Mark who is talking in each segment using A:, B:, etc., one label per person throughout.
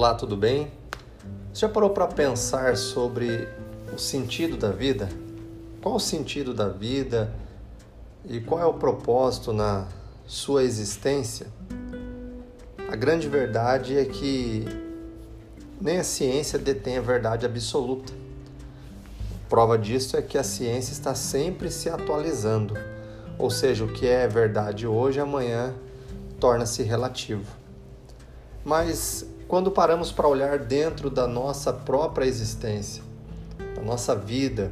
A: Olá, tudo bem? Você já parou para pensar sobre o sentido da vida? Qual o sentido da vida e qual é o propósito na sua existência? A grande verdade é que nem a ciência detém a verdade absoluta. Prova disso é que a ciência está sempre se atualizando, ou seja, o que é verdade hoje, amanhã torna-se relativo. Mas quando paramos para olhar dentro da nossa própria existência, da nossa vida,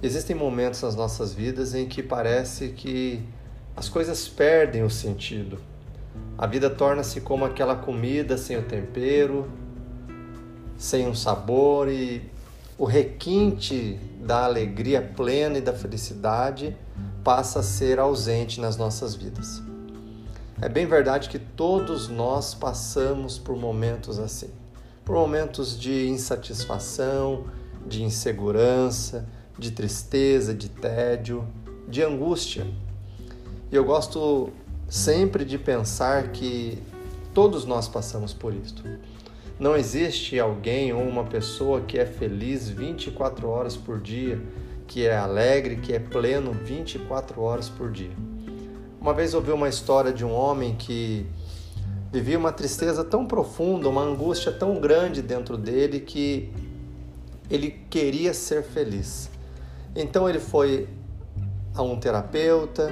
A: existem momentos nas nossas vidas em que parece que as coisas perdem o sentido. A vida torna-se como aquela comida sem o tempero, sem um sabor e o requinte da alegria plena e da felicidade passa a ser ausente nas nossas vidas. É bem verdade que todos nós passamos por momentos assim, por momentos de insatisfação, de insegurança, de tristeza, de tédio, de angústia. E eu gosto sempre de pensar que todos nós passamos por isto. Não existe alguém ou uma pessoa que é feliz 24 horas por dia, que é alegre, que é pleno 24 horas por dia. Uma vez ouvi uma história de um homem que vivia uma tristeza tão profunda, uma angústia tão grande dentro dele que ele queria ser feliz. Então ele foi a um terapeuta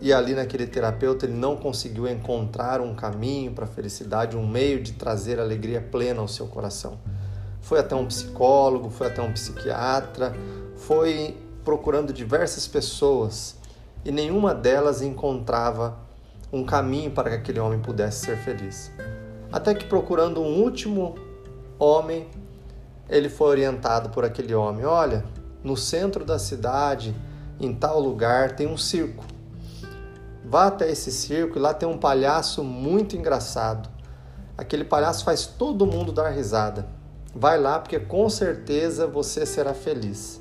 A: e ali naquele terapeuta ele não conseguiu encontrar um caminho para a felicidade, um meio de trazer alegria plena ao seu coração. Foi até um psicólogo, foi até um psiquiatra, foi procurando diversas pessoas e nenhuma delas encontrava um caminho para que aquele homem pudesse ser feliz. Até que procurando um último homem, ele foi orientado por aquele homem: Olha, no centro da cidade, em tal lugar, tem um circo. Vá até esse circo e lá tem um palhaço muito engraçado. Aquele palhaço faz todo mundo dar risada. Vai lá porque com certeza você será feliz.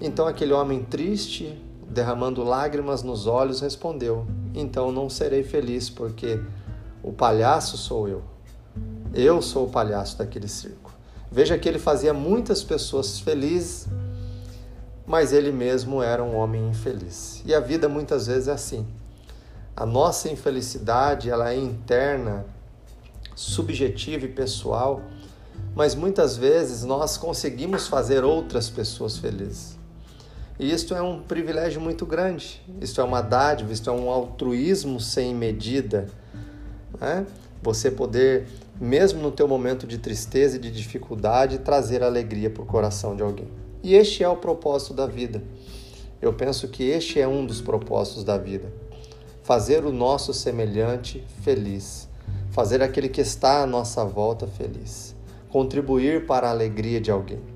A: Então aquele homem triste, derramando lágrimas nos olhos, respondeu: Então não serei feliz, porque o palhaço sou eu. Eu sou o palhaço daquele circo. Veja que ele fazia muitas pessoas felizes, mas ele mesmo era um homem infeliz. E a vida muitas vezes é assim. A nossa infelicidade, ela é interna, subjetiva e pessoal, mas muitas vezes nós conseguimos fazer outras pessoas felizes. E isto é um privilégio muito grande, isto é uma dádiva, isto é um altruísmo sem medida. Né? Você poder, mesmo no teu momento de tristeza e de dificuldade, trazer alegria para o coração de alguém. E este é o propósito da vida. Eu penso que este é um dos propósitos da vida. Fazer o nosso semelhante feliz. Fazer aquele que está à nossa volta feliz. Contribuir para a alegria de alguém.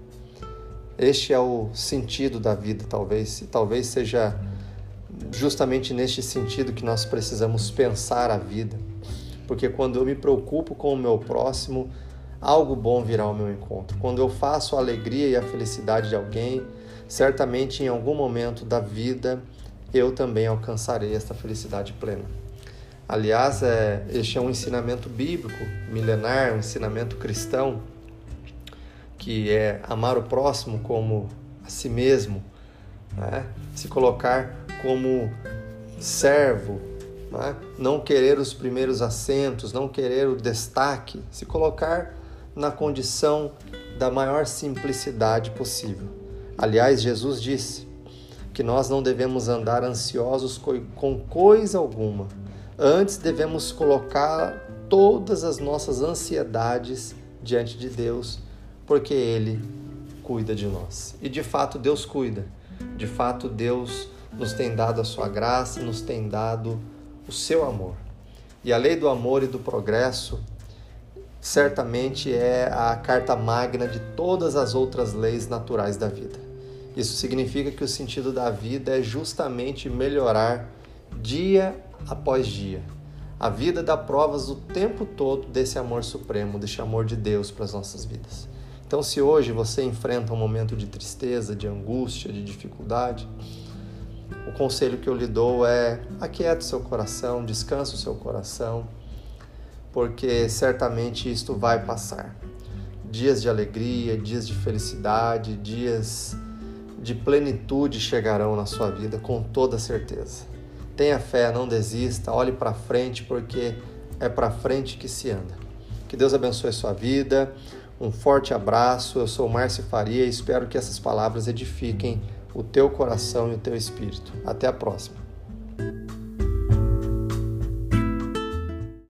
A: Este é o sentido da vida, talvez, e talvez seja justamente neste sentido que nós precisamos pensar a vida. Porque quando eu me preocupo com o meu próximo, algo bom virá ao meu encontro. Quando eu faço a alegria e a felicidade de alguém, certamente em algum momento da vida eu também alcançarei esta felicidade plena. Aliás, é, este é um ensinamento bíblico, milenar, um ensinamento cristão que é amar o próximo como a si mesmo, né? se colocar como servo, né? não querer os primeiros assentos, não querer o destaque, se colocar na condição da maior simplicidade possível. Aliás, Jesus disse que nós não devemos andar ansiosos com coisa alguma. Antes devemos colocar todas as nossas ansiedades diante de Deus porque Ele cuida de nós. E de fato Deus cuida. De fato Deus nos tem dado a sua graça, nos tem dado o seu amor. E a lei do amor e do progresso certamente é a carta magna de todas as outras leis naturais da vida. Isso significa que o sentido da vida é justamente melhorar dia após dia. A vida dá provas o tempo todo desse amor supremo, desse amor de Deus para as nossas vidas. Então, se hoje você enfrenta um momento de tristeza, de angústia, de dificuldade, o conselho que eu lhe dou é aquiete o seu coração, descanse o seu coração, porque certamente isto vai passar. Dias de alegria, dias de felicidade, dias de plenitude chegarão na sua vida com toda certeza. Tenha fé, não desista, olhe para frente, porque é para frente que se anda. Que Deus abençoe sua vida. Um forte abraço. Eu sou Márcio Faria e espero que essas palavras edifiquem o teu coração e o teu espírito. Até a próxima.